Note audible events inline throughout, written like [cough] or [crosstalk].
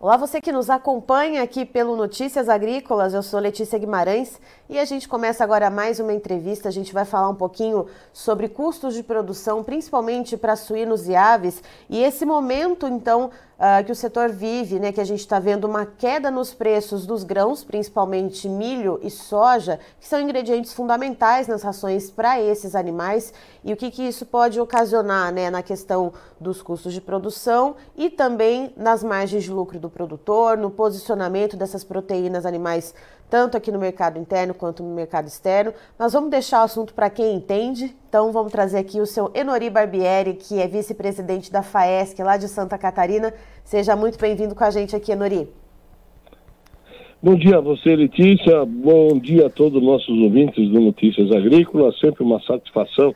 Olá, você que nos acompanha aqui pelo Notícias Agrícolas, eu sou Letícia Guimarães e a gente começa agora mais uma entrevista. A gente vai falar um pouquinho sobre custos de produção, principalmente para suínos e aves, e esse momento, então, uh, que o setor vive, né, que a gente está vendo uma queda nos preços dos grãos, principalmente milho e soja, que são ingredientes fundamentais nas rações para esses animais, e o que, que isso pode ocasionar né, na questão dos custos de produção e também nas margens de lucro do produtor, no posicionamento dessas proteínas animais tanto aqui no mercado interno quanto no mercado externo. Mas vamos deixar o assunto para quem entende. Então vamos trazer aqui o seu Enori Barbieri, que é vice-presidente da FAESC lá de Santa Catarina. Seja muito bem-vindo com a gente aqui, Enori. Bom dia a você, Letícia. Bom dia a todos os nossos ouvintes do Notícias Agrícolas. Sempre uma satisfação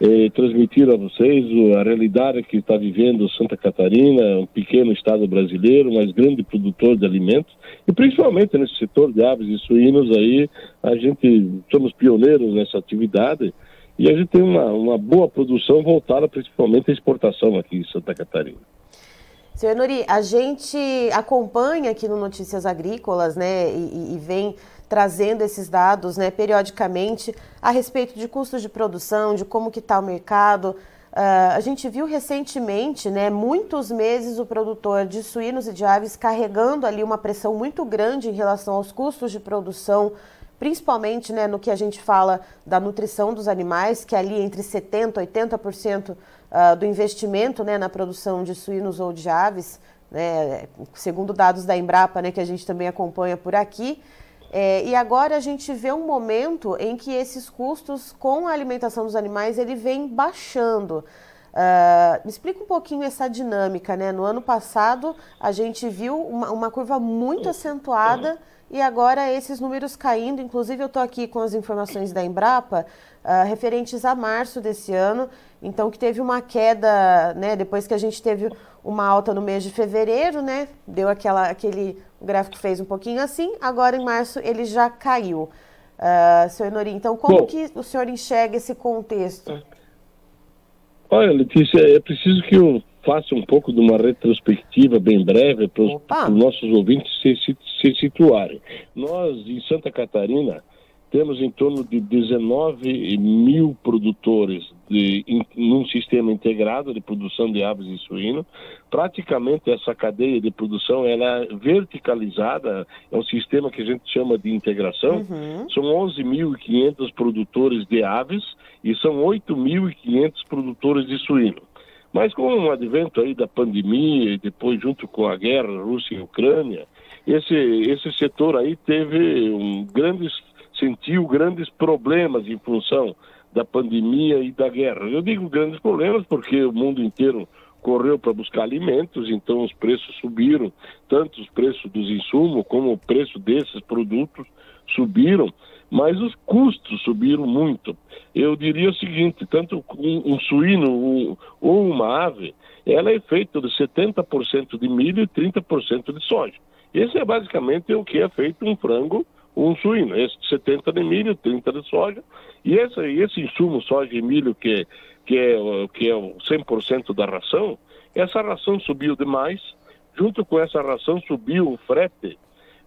eh, transmitir a vocês a realidade que está vivendo Santa Catarina, um pequeno estado brasileiro, mas grande produtor de alimentos, e principalmente nesse setor de aves e suínos aí, a gente somos pioneiros nessa atividade e a gente tem uma, uma boa produção voltada principalmente à exportação aqui em Santa Catarina. Senhor Nori, a gente acompanha aqui no Notícias Agrícolas, né, e, e vem trazendo esses dados né, periodicamente a respeito de custos de produção, de como que está o mercado. Uh, a gente viu recentemente, né, muitos meses, o produtor de suínos e de aves carregando ali uma pressão muito grande em relação aos custos de produção, principalmente né, no que a gente fala da nutrição dos animais, que é ali entre 70% e 80% uh, do investimento né, na produção de suínos ou de aves, né, segundo dados da Embrapa, né, que a gente também acompanha por aqui. É, e agora a gente vê um momento em que esses custos com a alimentação dos animais ele vem baixando. Uh, me explica um pouquinho essa dinâmica, né? No ano passado a gente viu uma, uma curva muito acentuada e agora esses números caindo. Inclusive eu estou aqui com as informações da Embrapa uh, referentes a março desse ano, então que teve uma queda, né? Depois que a gente teve uma alta no mês de fevereiro, né? Deu aquela, aquele o gráfico fez um pouquinho assim, agora em março ele já caiu. Uh, senhor Enori, então como Bom, que o senhor enxerga esse contexto? Olha, Letícia, é preciso que eu faça um pouco de uma retrospectiva bem breve para os nossos ouvintes se, se situarem. Nós, em Santa Catarina, temos em torno de 19 mil produtores de, em, num sistema integrado de produção de aves e suíno. Praticamente essa cadeia de produção ela é verticalizada, é um sistema que a gente chama de integração. Uhum. São 11.500 produtores de aves e são 8.500 produtores de suíno. Mas com o advento aí da pandemia e depois junto com a guerra Rússia e Ucrânia, esse, esse setor aí teve um, grandes sentiu grandes problemas em função da pandemia e da guerra. Eu digo grandes problemas porque o mundo inteiro correu para buscar alimentos, então os preços subiram, tanto os preços dos insumos como o preço desses produtos subiram, mas os custos subiram muito. Eu diria o seguinte, tanto um, um suíno um, ou uma ave, ela é feita de 70% de milho e 30% de soja. Esse é basicamente o que é feito um frango um suíno, esse 70 de milho, 30 de soja, e esse, esse insumo soja e milho que, que, é, que é o 100% da ração, essa ração subiu demais, junto com essa ração subiu o frete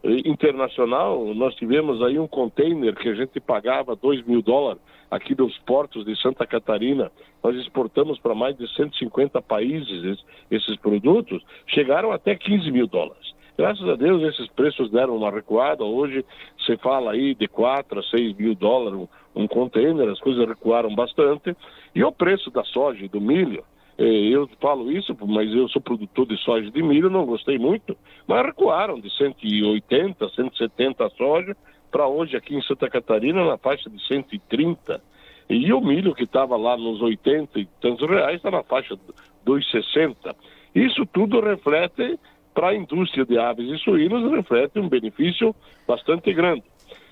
eh, internacional, nós tivemos aí um container que a gente pagava 2 mil dólares aqui dos portos de Santa Catarina, nós exportamos para mais de 150 países esses produtos, chegaram até 15 mil dólares. Graças a Deus esses preços deram uma recuada. Hoje se fala aí de 4 a 6 mil dólares um, container, as coisas recuaram bastante. E o preço da soja e do milho, eh, eu falo isso, mas eu sou produtor de soja e de milho, não gostei muito, mas recuaram de 180, 170 a soja para hoje aqui em Santa Catarina na faixa de 130. E o milho que estava lá nos 80 e tantos reais está na faixa de 2,60. Isso tudo reflete para a indústria de aves e suínos reflete um benefício bastante grande.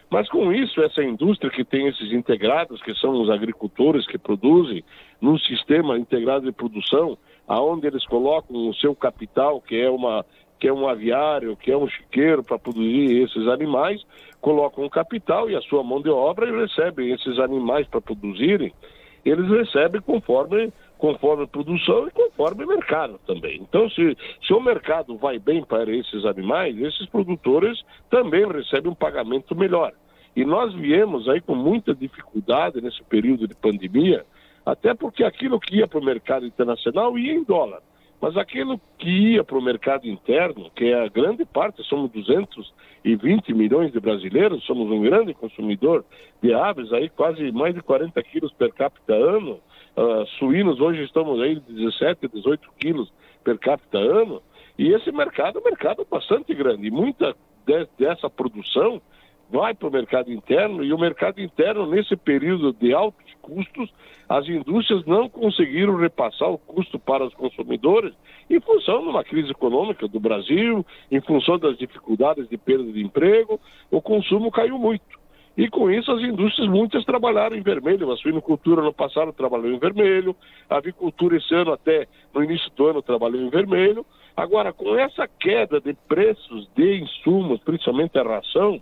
Mas com isso, essa indústria que tem esses integrados, que são os agricultores que produzem num sistema integrado de produção, aonde eles colocam o seu capital, que é uma que é um aviário, que é um chiqueiro para produzir esses animais, colocam o capital e a sua mão de obra e recebem esses animais para produzirem. Eles recebem conforme conforme a produção e conforme o mercado também. Então, se, se o mercado vai bem para esses animais, esses produtores também recebem um pagamento melhor. E nós viemos aí com muita dificuldade nesse período de pandemia, até porque aquilo que ia para o mercado internacional ia em dólar. Mas aquilo que ia para o mercado interno, que é a grande parte, somos 220 milhões de brasileiros, somos um grande consumidor de aves, aí quase mais de 40 quilos per capita ano, uh, suínos hoje estamos aí 17, 18 quilos per capita ano, e esse mercado é um mercado bastante grande, e muita de, dessa produção vai para o mercado interno e o mercado interno, nesse período de altos custos, as indústrias não conseguiram repassar o custo para os consumidores em função de uma crise econômica do Brasil, em função das dificuldades de perda de emprego, o consumo caiu muito. E com isso as indústrias muitas trabalharam em vermelho. A suinocultura no passado trabalhou em vermelho, a avicultura esse ano até no início do ano trabalhou em vermelho. Agora, com essa queda de preços de insumos, principalmente a ração,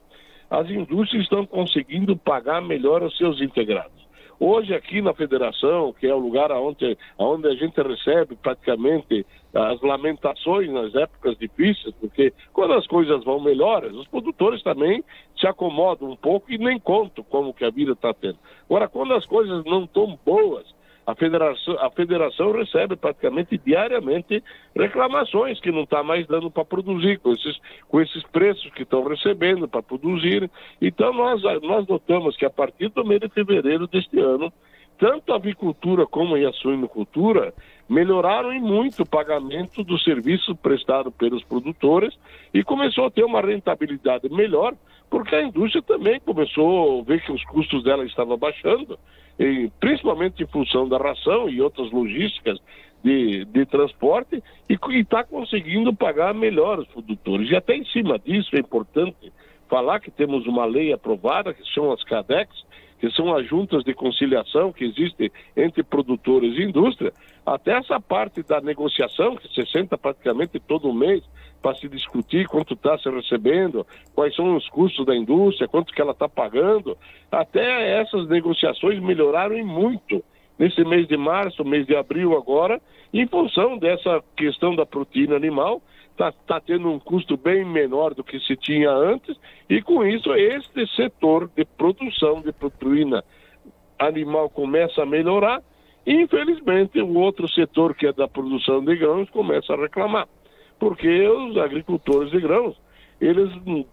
as indústrias estão conseguindo pagar melhor os seus integrados. Hoje aqui na federação, que é o lugar onde, onde a gente recebe praticamente as lamentações nas épocas difíceis, porque quando as coisas vão melhores, os produtores também se acomodam um pouco e nem contam como que a vida está tendo. Agora, quando as coisas não estão boas, a federação, a federação recebe praticamente diariamente reclamações que não está mais dando para produzir, com esses, com esses preços que estão recebendo para produzir. Então, nós, nós notamos que a partir do mês de fevereiro deste ano, tanto a avicultura como a suinocultura melhoraram em muito o pagamento do serviço prestado pelos produtores e começou a ter uma rentabilidade melhor, porque a indústria também começou a ver que os custos dela estavam baixando, e, principalmente em função da ração e outras logísticas de, de transporte, e está conseguindo pagar melhor os produtores. E até em cima disso é importante falar que temos uma lei aprovada, que são as CADEX, que são as juntas de conciliação que existem entre produtores e indústria, até essa parte da negociação, que se senta praticamente todo mês para se discutir quanto está se recebendo, quais são os custos da indústria, quanto que ela está pagando, até essas negociações melhoraram muito nesse mês de março, mês de abril agora, em função dessa questão da proteína animal, está tá tendo um custo bem menor do que se tinha antes, e com isso este setor de produção de proteína animal começa a melhorar, e infelizmente o outro setor que é da produção de grãos começa a reclamar, porque os agricultores de grãos, eles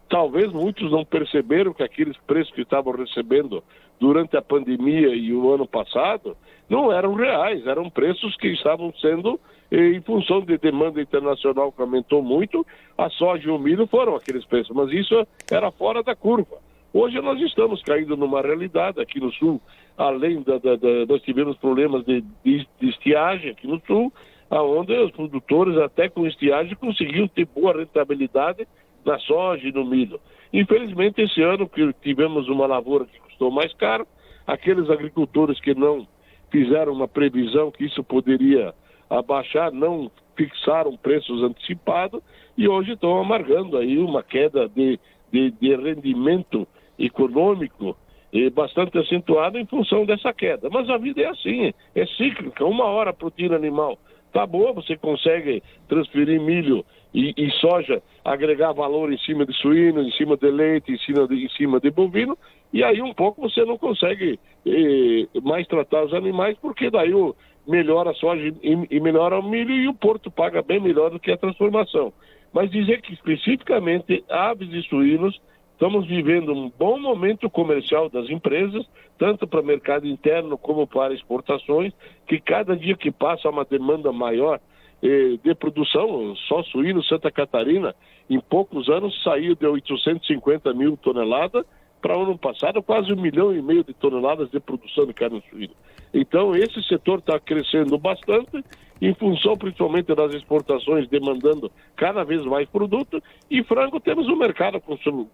talvez muitos não perceberam que aqueles preços que estavam recebendo durante a pandemia e o ano passado não eram reais, eram preços que estavam sendo em função de demanda internacional que aumentou muito, a soja e o milho foram aqueles preços, mas isso era fora da curva. Hoje nós estamos caindo numa realidade aqui no sul, além da, da, da nós tivemos problemas de, de, de, estiagem aqui no sul, aonde os produtores até com estiagem conseguiam ter boa rentabilidade na soja e no milho. Infelizmente esse ano que tivemos uma lavoura que custou mais caro, aqueles agricultores que não fizeram uma previsão que isso poderia abaixar, não fixaram preços antecipados e hoje estão amargando aí uma queda de, de, de rendimento econômico eh, bastante acentuada em função dessa queda. Mas a vida é assim, é cíclica. Uma hora a proteína animal tá boa, você consegue transferir milho e, e, soja, agregar valor em cima de suíno, em cima de leite, em cima de, em cima de bovino, e aí um pouco você não consegue eh, mais tratar os animais, porque daí o, melhora a soja e, e melhora o milho e o porto paga bem melhor do que a transformação. Mas dizer que especificamente aves e suínos estamos vivendo um bom momento comercial das empresas, tanto para o mercado interno como para exportações, que cada dia que passa há uma demanda maior eh, de produção, só suíno Santa Catarina, em poucos anos saiu de 850 mil toneladas para o ano passado quase um milhão e meio de toneladas de produção de carne suína. Então, esse setor está crescendo bastante, em função principalmente das exportações demandando cada vez mais produto. E frango, temos um mercado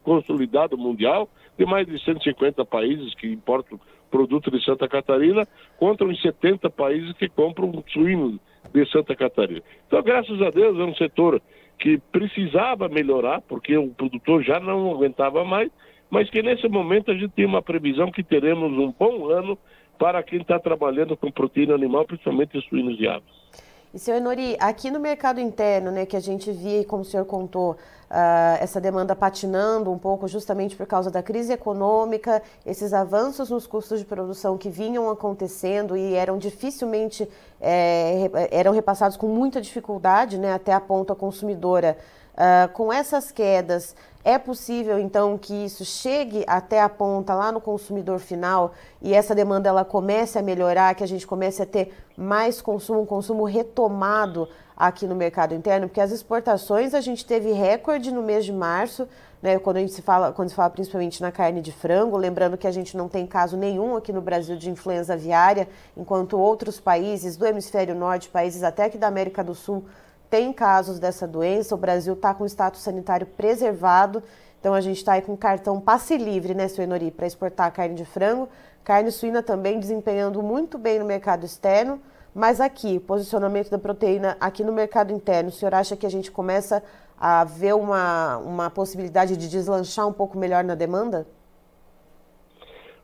consolidado mundial de mais de 150 países que importam produto de Santa Catarina, contra os 70 países que compram suíno de Santa Catarina. Então, graças a Deus, é um setor que precisava melhorar, porque o produtor já não aguentava mais, mas que nesse momento a gente tem uma previsão que teremos um bom ano para quem está trabalhando com proteína animal, principalmente suínos e aves. E, senhor Enori, aqui no mercado interno, né, que a gente via, como o senhor contou, uh, essa demanda patinando um pouco justamente por causa da crise econômica, esses avanços nos custos de produção que vinham acontecendo e eram dificilmente, é, eram repassados com muita dificuldade, né, até a ponta consumidora. Uh, com essas quedas, é possível então que isso chegue até a ponta lá no consumidor final e essa demanda ela comece a melhorar, que a gente comece a ter mais consumo, um consumo retomado aqui no mercado interno, porque as exportações a gente teve recorde no mês de março, né, quando a gente se fala, quando se fala principalmente na carne de frango, lembrando que a gente não tem caso nenhum aqui no Brasil de influenza aviária, enquanto outros países do hemisfério norte, países até aqui da América do Sul, tem casos dessa doença, o Brasil está com status sanitário preservado, então a gente está aí com cartão passe livre, né, seu Enori, para exportar carne de frango, carne suína também desempenhando muito bem no mercado externo, mas aqui, posicionamento da proteína aqui no mercado interno, o senhor acha que a gente começa a ver uma, uma possibilidade de deslanchar um pouco melhor na demanda?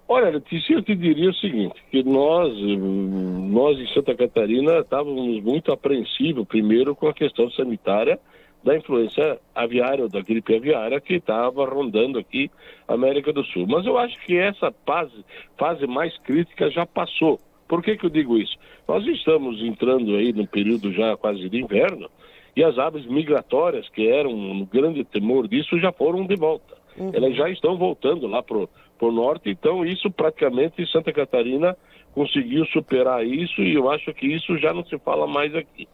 Olha, Letícia, eu te diria o seguinte, que nós, nós em Santa Catarina estávamos muito apreensivos, primeiro com a questão sanitária da influência aviária, da gripe aviária que estava rondando aqui a América do Sul. Mas eu acho que essa fase, fase mais crítica já passou. Por que, que eu digo isso? Nós estamos entrando aí no período já quase de inverno e as aves migratórias, que eram um grande temor disso, já foram de volta. Uhum. Elas já estão voltando lá para o norte, então isso praticamente Santa Catarina conseguiu superar isso e eu acho que isso já não se fala mais aqui.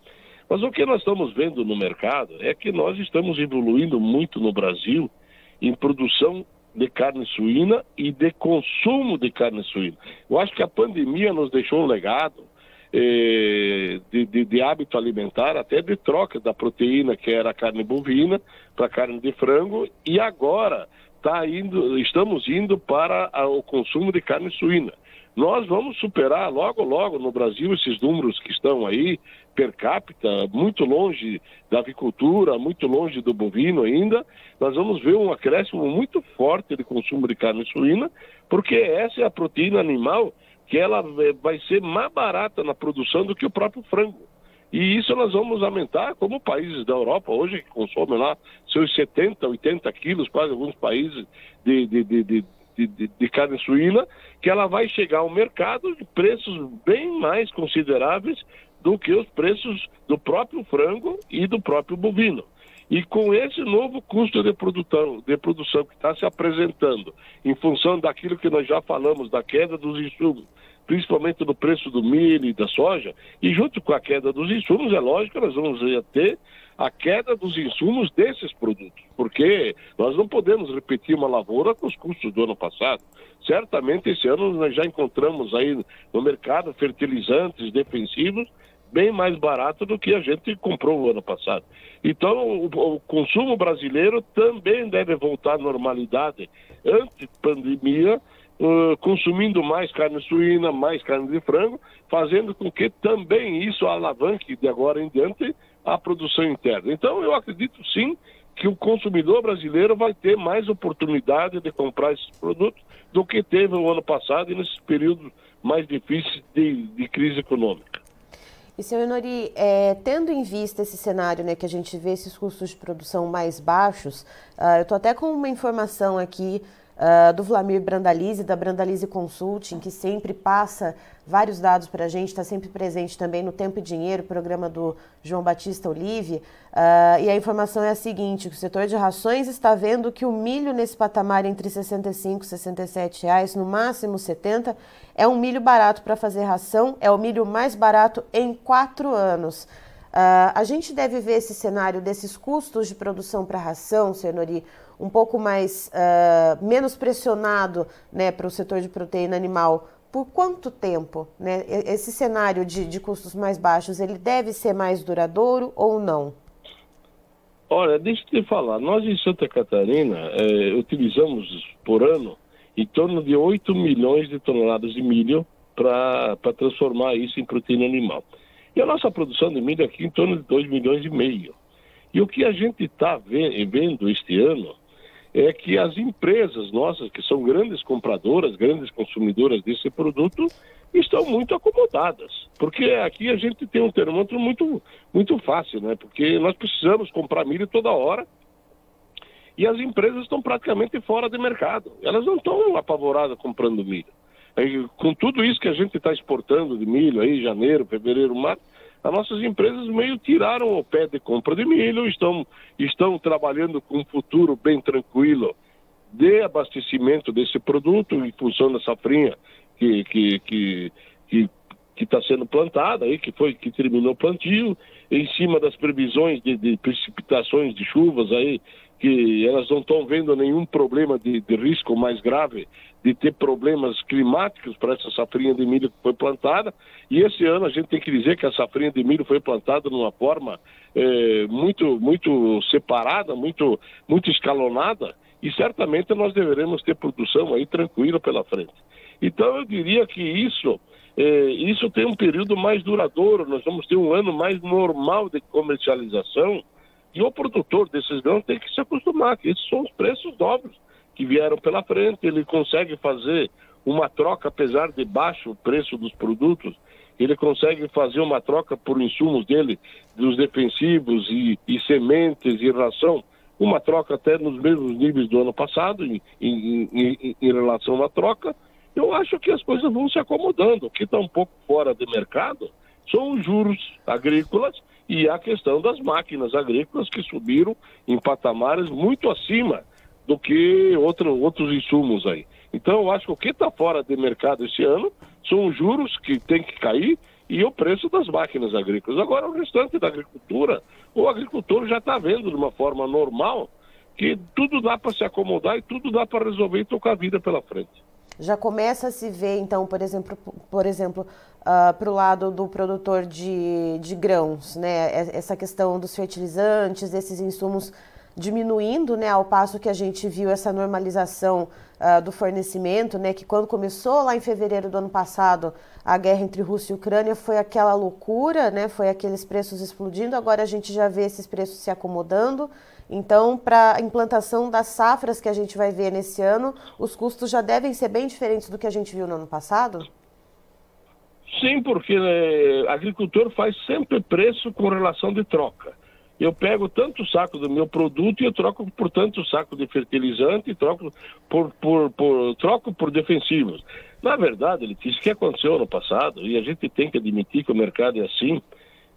Mas o que nós estamos vendo no mercado é que nós estamos evoluindo muito no Brasil em produção de carne suína e de consumo de carne suína. Eu acho que a pandemia nos deixou um legado de, de, de, hábito alimentar, até de troca da proteína que era a carne bovina para carne de frango e agora tá indo, estamos indo para a, o consumo de carne suína. Nós vamos superar logo, logo no Brasil esses números que estão aí per capita, muito longe da avicultura, muito longe do bovino ainda. Nós vamos ver um acréscimo muito forte de consumo de carne suína, porque essa é a proteína animal que ela vai ser mais barata na produção do que o próprio frango. E isso nós vamos aumentar, como países da Europa hoje, que consomem lá seus 70, 80 quilos, quase alguns países de, de, de, de, de carne suína, que ela vai chegar ao mercado de preços bem mais consideráveis do que os preços do próprio frango e do próprio bovino. E com esse novo custo de produção, de produção que está se apresentando, em função daquilo que nós já falamos, da queda dos insumos, principalmente do preço do milho e da soja, e junto com a queda dos insumos, é lógico que nós vamos ter a queda dos insumos desses produtos, porque nós não podemos repetir uma lavoura com os custos do ano passado. Certamente esse ano nós já encontramos aí no mercado fertilizantes defensivos bem mais barato do que a gente comprou o ano passado. Então, o, o consumo brasileiro também deve voltar à normalidade antes pandemia, uh, consumindo mais carne suína, mais carne de frango, fazendo com que também isso alavanque de agora em diante a produção interna. Então, eu acredito sim que o consumidor brasileiro vai ter mais oportunidade de comprar esses produtos do que teve no ano passado e nesses períodos mais difíceis de, de crise econômica. E, senhor Nori, é, tendo em vista esse cenário, né, que a gente vê esses custos de produção mais baixos, uh, eu estou até com uma informação aqui uh, do Vlamir Brandalize, da Brandalize Consulting, que sempre passa vários dados para a gente, está sempre presente também no Tempo e Dinheiro, programa do João Batista Olive. Uh, e a informação é a seguinte: o setor de rações está vendo que o milho nesse patamar entre 65 e 67 reais, no máximo 70, é um milho barato para fazer ração, é o milho mais barato em quatro anos. Uh, a gente deve ver esse cenário desses custos de produção para ração, Senhori, um pouco mais uh, menos pressionado né, para o setor de proteína animal. Por quanto tempo? Né? Esse cenário de, de custos mais baixos, ele deve ser mais duradouro ou não? Olha, deixa eu te falar, nós em Santa Catarina eh, utilizamos por ano em torno de 8 milhões de toneladas de milho para transformar isso em proteína animal. E a nossa produção de milho aqui em torno de 2 milhões e meio. E o que a gente está vendo este ano é que as empresas nossas, que são grandes compradoras, grandes consumidoras desse produto, estão muito acomodadas. Porque aqui a gente tem um termômetro muito, muito fácil, né? Porque nós precisamos comprar milho toda hora e as empresas estão praticamente fora de mercado. Elas não estão apavoradas comprando milho. Com tudo isso que a gente está exportando de milho aí, janeiro, fevereiro, março, as nossas empresas meio tiraram o pé de compra de milho, estão, estão trabalhando com um futuro bem tranquilo de abastecimento desse produto em função da safrinha que que que que está sendo plantada aí que foi que terminou o plantio em cima das previsões de, de precipitações de chuvas aí que elas não estão vendo nenhum problema de, de, risco mais grave de ter problemas climáticos para essa safrinha de milho que foi plantada. E esse ano a gente tem que dizer que a safrinha de milho foi plantada de uma forma é, muito, muito separada, muito, muito escalonada, e certamente nós deveremos ter produção aí tranquila pela frente. Então eu diria que isso, é, isso tem um período mais duradouro, nós vamos ter um ano mais normal de comercialização e o produtor desses grãos tem que se acostumar, que esses são os preços novos que vieram pela frente, ele consegue fazer uma troca, apesar de baixo o preço dos produtos, ele consegue fazer uma troca por insumos dele, dos defensivos e, e sementes e ração, uma troca até nos mesmos níveis do ano passado em, em, em, em relação à troca, eu acho que as coisas vão se acomodando. O que está um pouco fora de mercado são os juros agrícolas e a questão das máquinas agrícolas que subiram em patamares muito acima do que outro, outros insumos aí. Então, eu acho que o que está fora de mercado esse ano são os juros que tem que cair e o preço das máquinas agrícolas. Agora, o restante da agricultura, o agricultor já está vendo de uma forma normal que tudo dá para se acomodar e tudo dá para resolver e tocar a vida pela frente. Já começa a se ver, então, por exemplo, por exemplo, uh, ah, para o lado do produtor de, de grãos, né? Essa questão dos fertilizantes, desses insumos diminuindo, né, ao passo que a gente viu essa normalização uh, do fornecimento, né, que quando começou lá em fevereiro do ano passado a guerra entre Rússia e Ucrânia foi aquela loucura, né, foi aqueles preços explodindo, agora a gente já vê esses preços se acomodando. Então, para a implantação das safras que a gente vai ver nesse ano, os custos já devem ser bem diferentes do que a gente viu no ano passado? Sim, porque né, agricultor faz sempre preço com relação de troca eu pego tanto saco do meu produto e eu troco por tanto saco de fertilizante troco por, por, por, troco por defensivos. Na verdade, ele disse que aconteceu no passado, e a gente tem que admitir que o mercado é assim,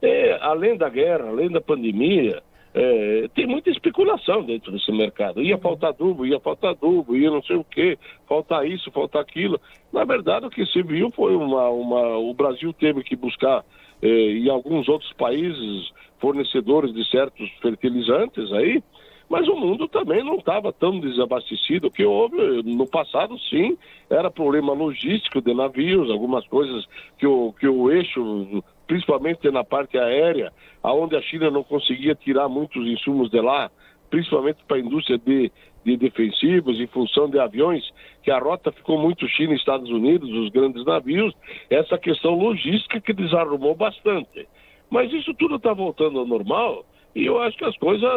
é, além da guerra, além da pandemia, é, tem muita especulação dentro desse mercado. Ia faltar adubo, ia faltar adubo, ia não sei o quê, faltar isso, faltar aquilo. Na verdade, o que se viu foi uma. uma o Brasil teve que buscar, é, e alguns outros países, fornecedores de certos fertilizantes aí, mas o mundo também não estava tão desabastecido que houve no passado sim era problema logístico de navios algumas coisas que o que o eixo principalmente na parte aérea aonde a China não conseguia tirar muitos insumos de lá principalmente para a indústria de, de defensivos em função de aviões que a rota ficou muito China e Estados Unidos os grandes navios essa questão logística que desarrumou bastante. Mas isso tudo está voltando ao normal e eu acho que as coisas,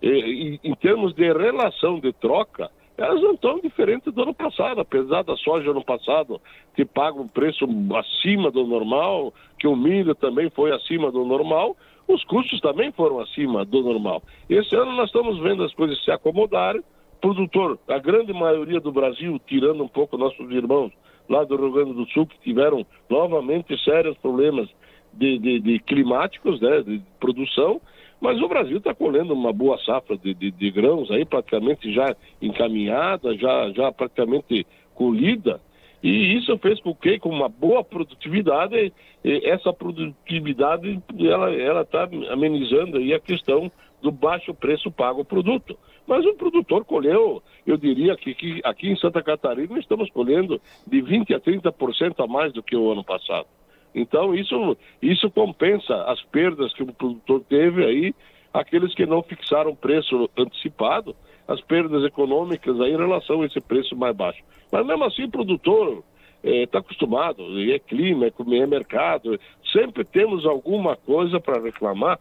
eh, em termos de relação de troca, elas não estão diferentes do ano passado, apesar da soja ano passado ter pago um preço acima do normal, que o milho também foi acima do normal, os custos também foram acima do normal. Esse ano nós estamos vendo as coisas se acomodarem, produtor, a grande maioria do Brasil, tirando um pouco nossos irmãos lá do Rio Grande do Sul, que tiveram novamente sérios problemas de, de, de climáticos, né, de produção, mas o Brasil está colhendo uma boa safra de, de, de, grãos aí, praticamente já encaminhada, já, já praticamente colhida, e isso fez com que, com uma boa produtividade, essa produtividade ela está amenizando aí a questão do baixo preço pago ao produto. Mas o produtor colheu, eu diria que, que aqui em Santa Catarina estamos colhendo de 20% a 30% a mais do que o ano passado. Então, isso, isso compensa as perdas que o produtor teve aí, aqueles que não fixaram preço antecipado, as perdas econômicas aí em relação a esse preço mais baixo. Mas mesmo assim, o produtor está é, acostumado, é clima, é, é mercado, sempre temos alguma coisa para reclamar.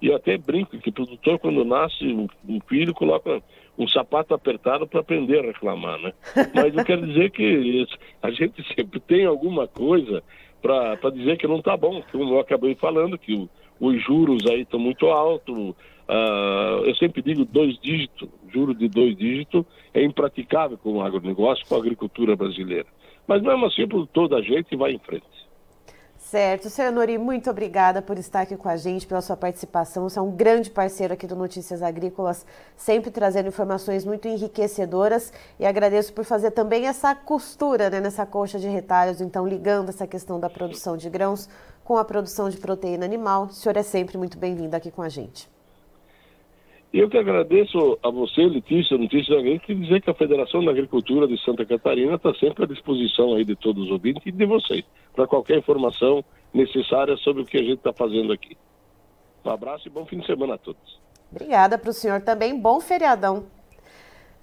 E eu até brinco que o produtor, quando nasce um, um filho, coloca um sapato apertado para aprender a reclamar, né? [laughs] Mas eu quero dizer que a gente [laughs] sempre tem alguma coisa para dizer que não está bom, como eu acabei falando, que o, os juros aí estão muito altos, uh, eu sempre digo dois dígitos, juro de dois dígitos é impraticável com o agronegócio, com a agricultura brasileira. Mas mesmo assim, por toda a gente vai em frente. Certo. Senhor Nori, muito obrigada por estar aqui com a gente, pela sua participação. Você é um grande parceiro aqui do Notícias Agrícolas, sempre trazendo informações muito enriquecedoras. E agradeço por fazer também essa costura né, nessa coxa de retalhos, então ligando essa questão da produção de grãos com a produção de proteína animal. O senhor é sempre muito bem-vindo aqui com a gente. Eu que agradeço a você, Letícia, Notícias Agrícolas, e dizer que a Federação da Agricultura de Santa Catarina está sempre à disposição aí de todos os ouvintes e de vocês, para qualquer informação necessária sobre o que a gente está fazendo aqui. Um abraço e bom fim de semana a todos. Obrigada para o senhor também. Bom feriadão.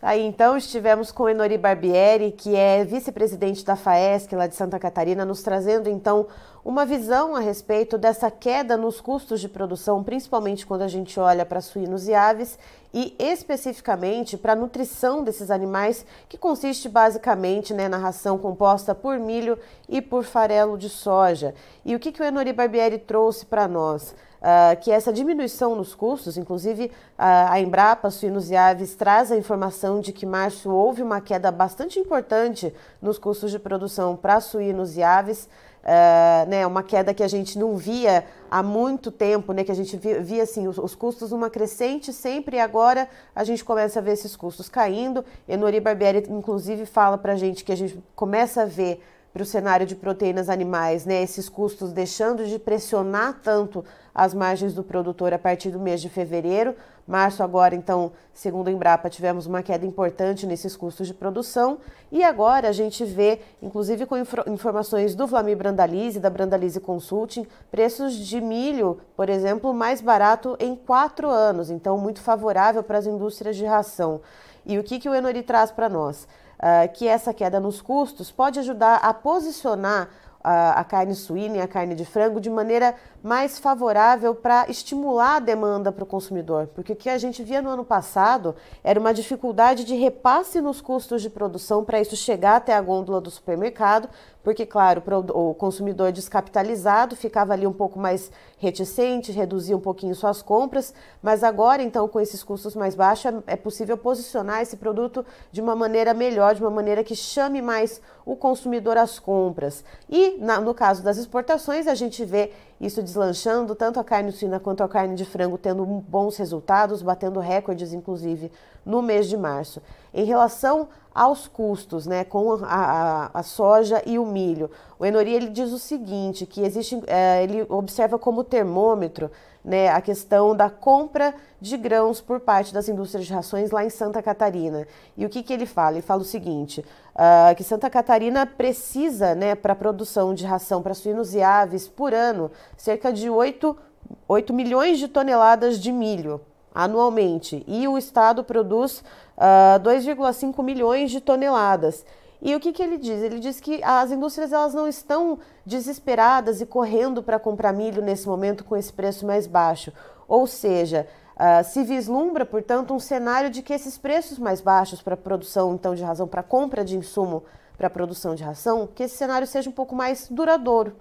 Aí então estivemos com Enori Barbieri, que é vice-presidente da FAESC lá de Santa Catarina, nos trazendo então uma visão a respeito dessa queda nos custos de produção, principalmente quando a gente olha para suínos e aves e especificamente para a nutrição desses animais, que consiste basicamente né, na ração composta por milho e por farelo de soja. E o que, que o Enori Barbieri trouxe para nós? Uh, que essa diminuição nos custos, inclusive uh, a Embrapa Suínos e Aves traz a informação de que março houve uma queda bastante importante nos custos de produção para suínos e aves, uh, né, uma queda que a gente não via há muito tempo, né, que a gente via, via assim, os, os, custos numa crescente sempre e agora a gente começa a ver esses custos caindo. Enori Barbieri, inclusive, fala para a gente que a gente começa a ver para o cenário de proteínas animais, né, esses custos deixando de pressionar tanto as margens do produtor a partir do mês de fevereiro. Março agora, então, segundo a Embrapa, tivemos uma queda importante nesses custos de produção e agora a gente vê, inclusive com informações do Vlamir Brandalize, da Brandalize Consulting, preços de milho, por exemplo, mais barato em quatro anos, então muito favorável para as indústrias de ração. E o que, que o Enori traz para nós? Uh, que essa queda nos custos pode ajudar a posicionar a, a carne suína e a carne de frango de maneira mais favorável para estimular a demanda para o consumidor. Porque o que a gente via no ano passado era uma dificuldade de repasse nos custos de produção para isso chegar até a gôndola do supermercado, porque, claro, o consumidor descapitalizado ficava ali um pouco mais reticente, reduzia um pouquinho suas compras, mas agora, então, com esses custos mais baixos, é possível posicionar esse produto de uma maneira melhor, de uma maneira que chame mais o consumidor às compras. E, no caso das exportações, a gente vê isso deslanchando, tanto a carne suína quanto a carne de frango tendo bons resultados, batendo recordes, inclusive, no mês de março. Em relação aos custos, né, com a, a, a soja e o milho, o Enori ele diz o seguinte, que existe, é, ele observa como termômetro né, a questão da compra de grãos por parte das indústrias de rações lá em Santa Catarina. E o que, que ele fala? Ele fala o seguinte, uh, que Santa Catarina precisa, né, para a produção de ração para suínos e aves por ano, cerca de 8, 8 milhões de toneladas de milho anualmente. E o estado produz uh, ah, 2,5 milhões de toneladas. E o que, que ele diz? Ele diz que as indústrias elas não estão desesperadas e correndo para comprar milho nesse momento com esse preço mais baixo. Ou seja, uh, se vislumbra, portanto, um cenário de que esses preços mais baixos para produção então de razão, para compra de insumo para produção de ração, que esse cenário seja um pouco mais duradouro.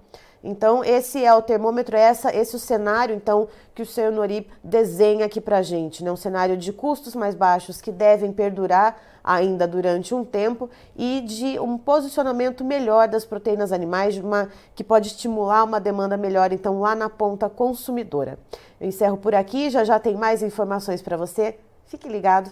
Então, esse é o termômetro, essa, esse é o cenário, então, que o senhor Nori desenha aqui para a gente, né? Um cenário de custos mais baixos que devem perdurar ainda durante um tempo e de um posicionamento melhor das proteínas animais, uma, que pode estimular uma demanda melhor, então, lá na ponta consumidora. Eu encerro por aqui, já já tem mais informações para você. Fique ligado.